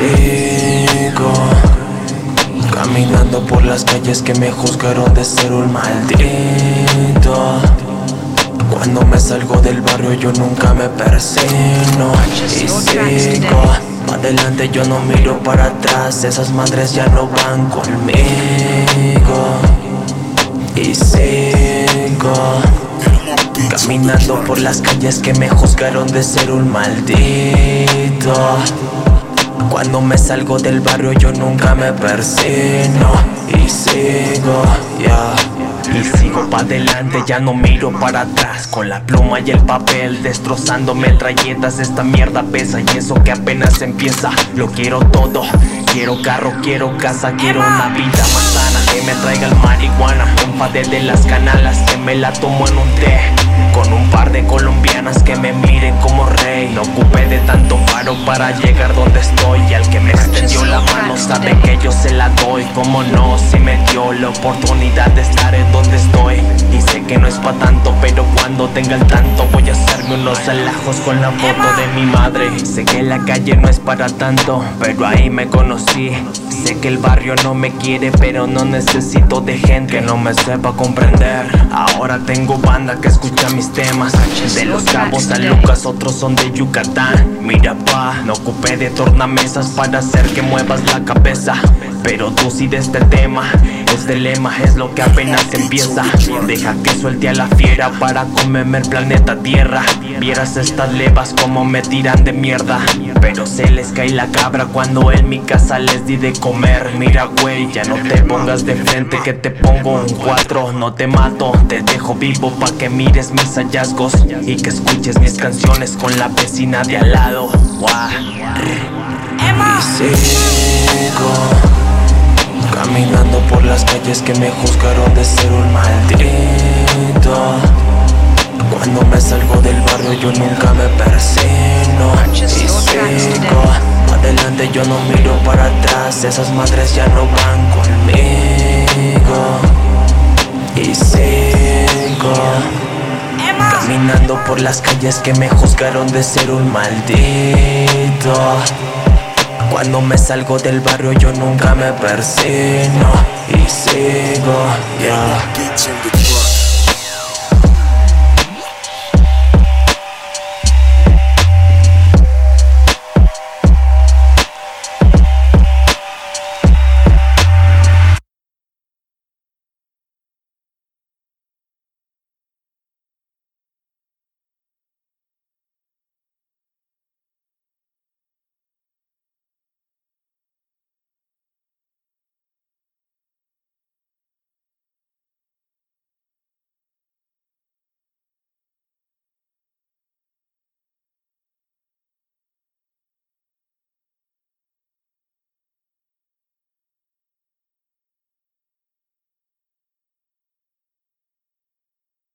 say caminando por las calles que me juzgaron de ser un maldito. Cuando me salgo del barrio yo nunca me persino. Y sigo adelante yo no miro para atrás esas madres ya no van conmigo. Y sigo caminando por las calles que me juzgaron de ser un maldito cuando me salgo del barrio yo nunca me persino y sigo, ya. Y sigo pa' adelante, ya no miro para atrás. Con la pluma y el papel destrozando metralletas Esta mierda pesa. Y eso que apenas empieza Lo quiero todo, quiero carro, quiero casa Quiero una vida más sana. Que me traiga el marihuana Un de las canalas que me la tomo en un té. Con un par de colombianas que me miren como rey. No ocupé de tanto paro para llegar donde estoy sabe que yo se la doy. Como no, si me dio la oportunidad de estar en donde estoy. Y sé que no es pa' tanto, pero cuando tenga el tanto Voy a hacerme unos alajos con la foto de mi madre. Sé que la calle no es para tanto, pero ahí me conocí Sé que el barrio no me quiere, pero no necesito de gente que no me sepa comprender. Ahora tengo banda que escucha mis temas. De los cabos a Lucas, otros son de Yucatán. Mira pa, no ocupé de tornamesas para hacer que muevas la cabeza Pero tú sí de este tema, este lema es lo que apenas empieza. Deja que suelte a la fiera para comerme el planeta Tierra. Vieras estas levas como me tiran de mierda. Pero se les cae la cabra cuando en mi casa les di de comer. Mira güey, ya no te pongas de frente que te pongo un cuatro. No te mato, te dejo vivo pa' que mires mis hallazgos Y que escuches mis canciones con la vecina de al lado. Guau. Y sigo Caminando por las calles que me juzgaron de ser un maldito. Cuando me salgo del barrio yo nunca me persino. Y sigo Adelante yo no miro para atrás. Esas madres ya no van conmigo. Y sigo Caminando por las calles que me juzgaron de ser un maldito cuando me salgo del barrio yo nunca me persino y sigo, yeah.